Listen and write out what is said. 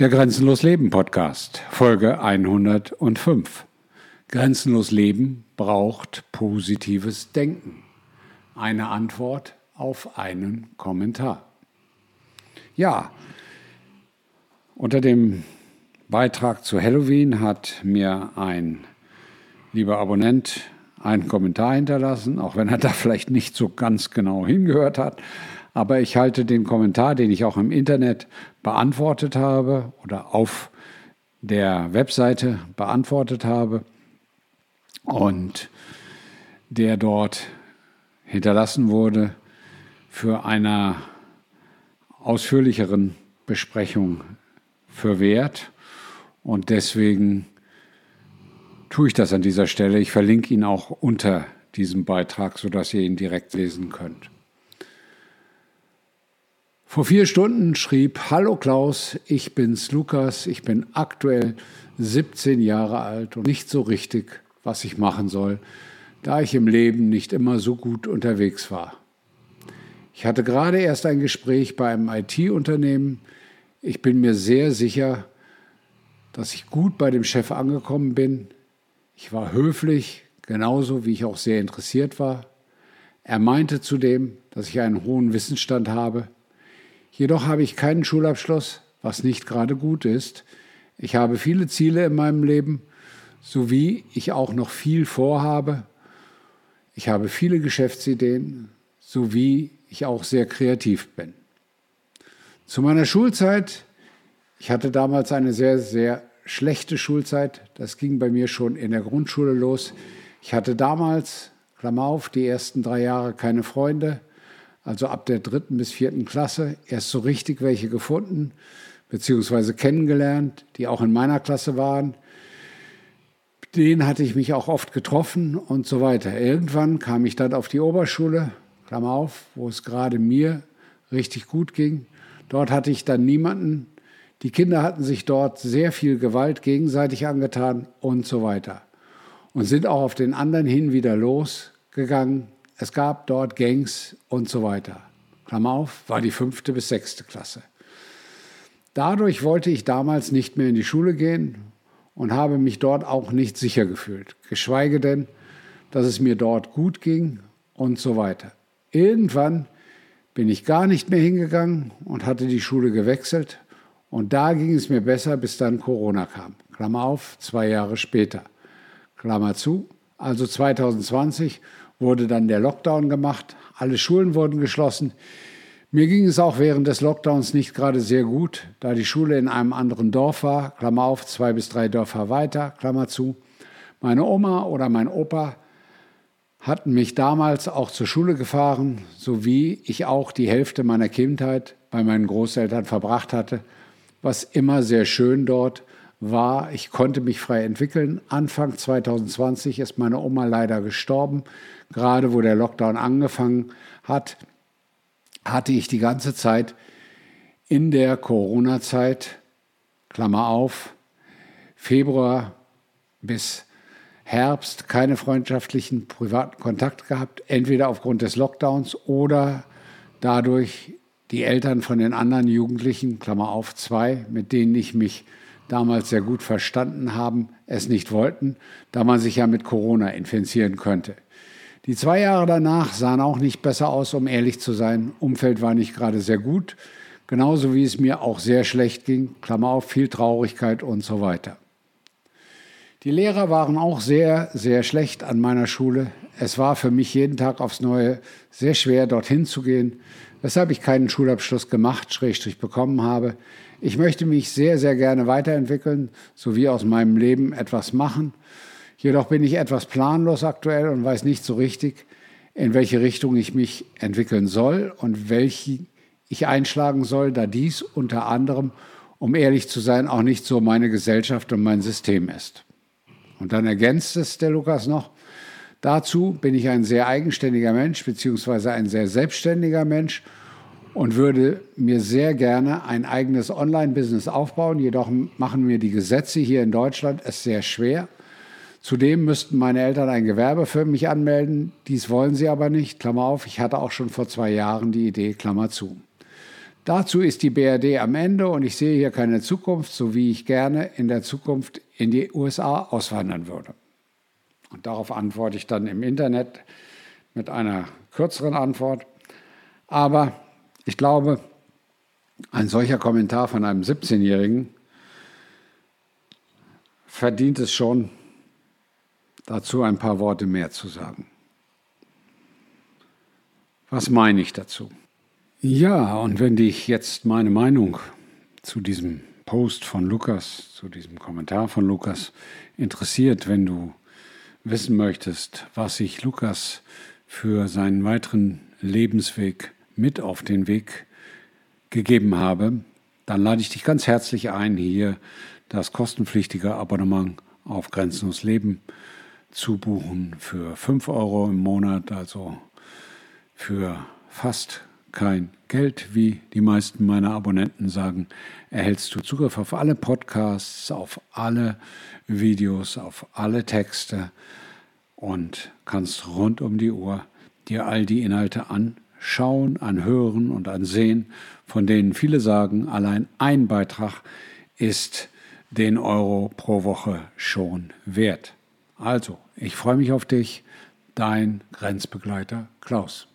Der Grenzenlos Leben Podcast, Folge 105. Grenzenlos Leben braucht positives Denken. Eine Antwort auf einen Kommentar. Ja, unter dem Beitrag zu Halloween hat mir ein lieber Abonnent einen Kommentar hinterlassen, auch wenn er da vielleicht nicht so ganz genau hingehört hat. Aber ich halte den Kommentar, den ich auch im Internet beantwortet habe oder auf der Webseite beantwortet habe und der dort hinterlassen wurde, für einer ausführlicheren Besprechung für wert. Und deswegen tue ich das an dieser Stelle. Ich verlinke ihn auch unter diesem Beitrag, sodass ihr ihn direkt lesen könnt. Vor vier Stunden schrieb, Hallo Klaus, ich bin's Lukas, ich bin aktuell 17 Jahre alt und nicht so richtig, was ich machen soll, da ich im Leben nicht immer so gut unterwegs war. Ich hatte gerade erst ein Gespräch bei einem IT-Unternehmen. Ich bin mir sehr sicher, dass ich gut bei dem Chef angekommen bin. Ich war höflich, genauso wie ich auch sehr interessiert war. Er meinte zudem, dass ich einen hohen Wissensstand habe. Jedoch habe ich keinen Schulabschluss, was nicht gerade gut ist. Ich habe viele Ziele in meinem Leben, sowie ich auch noch viel vorhabe. Ich habe viele Geschäftsideen, sowie ich auch sehr kreativ bin. Zu meiner Schulzeit, ich hatte damals eine sehr, sehr schlechte Schulzeit. Das ging bei mir schon in der Grundschule los. Ich hatte damals, Klammer auf, die ersten drei Jahre keine Freunde also ab der dritten bis vierten Klasse, erst so richtig welche gefunden, beziehungsweise kennengelernt, die auch in meiner Klasse waren. Mit denen hatte ich mich auch oft getroffen und so weiter. Irgendwann kam ich dann auf die Oberschule, Klammer auf, wo es gerade mir richtig gut ging. Dort hatte ich dann niemanden. Die Kinder hatten sich dort sehr viel Gewalt gegenseitig angetan und so weiter. Und sind auch auf den anderen hin wieder losgegangen, es gab dort Gangs und so weiter. Klammer auf, war die fünfte bis sechste Klasse. Dadurch wollte ich damals nicht mehr in die Schule gehen und habe mich dort auch nicht sicher gefühlt, geschweige denn, dass es mir dort gut ging und so weiter. Irgendwann bin ich gar nicht mehr hingegangen und hatte die Schule gewechselt und da ging es mir besser, bis dann Corona kam. Klammer auf, zwei Jahre später. Klammer zu, also 2020 wurde dann der Lockdown gemacht, alle Schulen wurden geschlossen. Mir ging es auch während des Lockdowns nicht gerade sehr gut, da die Schule in einem anderen Dorf war, Klammer auf, zwei bis drei Dörfer weiter, Klammer zu. Meine Oma oder mein Opa hatten mich damals auch zur Schule gefahren, sowie ich auch die Hälfte meiner Kindheit bei meinen Großeltern verbracht hatte, was immer sehr schön dort war, ich konnte mich frei entwickeln. Anfang 2020 ist meine Oma leider gestorben. Gerade wo der Lockdown angefangen hat, hatte ich die ganze Zeit in der Corona-Zeit, Klammer auf, Februar bis Herbst keine freundschaftlichen privaten Kontakt gehabt, entweder aufgrund des Lockdowns oder dadurch die Eltern von den anderen Jugendlichen, Klammer auf zwei, mit denen ich mich damals sehr gut verstanden haben, es nicht wollten, da man sich ja mit Corona infizieren könnte. Die zwei Jahre danach sahen auch nicht besser aus, um ehrlich zu sein. Umfeld war nicht gerade sehr gut, genauso wie es mir auch sehr schlecht ging, Klammer auf, viel Traurigkeit und so weiter. Die Lehrer waren auch sehr, sehr schlecht an meiner Schule. Es war für mich jeden Tag aufs Neue sehr schwer, dorthin zu gehen, weshalb ich keinen Schulabschluss gemacht, Schrägstrich bekommen habe. Ich möchte mich sehr, sehr gerne weiterentwickeln, sowie aus meinem Leben etwas machen. Jedoch bin ich etwas planlos aktuell und weiß nicht so richtig, in welche Richtung ich mich entwickeln soll und welche ich einschlagen soll, da dies unter anderem, um ehrlich zu sein, auch nicht so meine Gesellschaft und mein System ist. Und dann ergänzt es der Lukas noch, dazu bin ich ein sehr eigenständiger Mensch, beziehungsweise ein sehr selbstständiger Mensch und würde mir sehr gerne ein eigenes Online-Business aufbauen. Jedoch machen mir die Gesetze hier in Deutschland es sehr schwer. Zudem müssten meine Eltern ein Gewerbe für mich anmelden. Dies wollen sie aber nicht. Klammer auf, ich hatte auch schon vor zwei Jahren die Idee, Klammer zu. Dazu ist die BRD am Ende und ich sehe hier keine Zukunft, so wie ich gerne in der Zukunft in die USA auswandern würde. Und darauf antworte ich dann im Internet mit einer kürzeren Antwort. Aber ich glaube, ein solcher Kommentar von einem 17-Jährigen verdient es schon, dazu ein paar Worte mehr zu sagen. Was meine ich dazu? Ja, und wenn dich jetzt meine Meinung zu diesem Post von Lukas, zu diesem Kommentar von Lukas interessiert, wenn du wissen möchtest, was sich Lukas für seinen weiteren Lebensweg mit auf den Weg gegeben habe, dann lade ich dich ganz herzlich ein, hier das kostenpflichtige Abonnement auf Grenzenlos Leben zu buchen für 5 Euro im Monat, also für fast kein Geld, wie die meisten meiner Abonnenten sagen, erhältst du Zugriff auf alle Podcasts, auf alle Videos, auf alle Texte und kannst rund um die Uhr dir all die Inhalte anschauen, anhören und ansehen, von denen viele sagen, allein ein Beitrag ist den Euro pro Woche schon wert. Also, ich freue mich auf dich, dein Grenzbegleiter Klaus.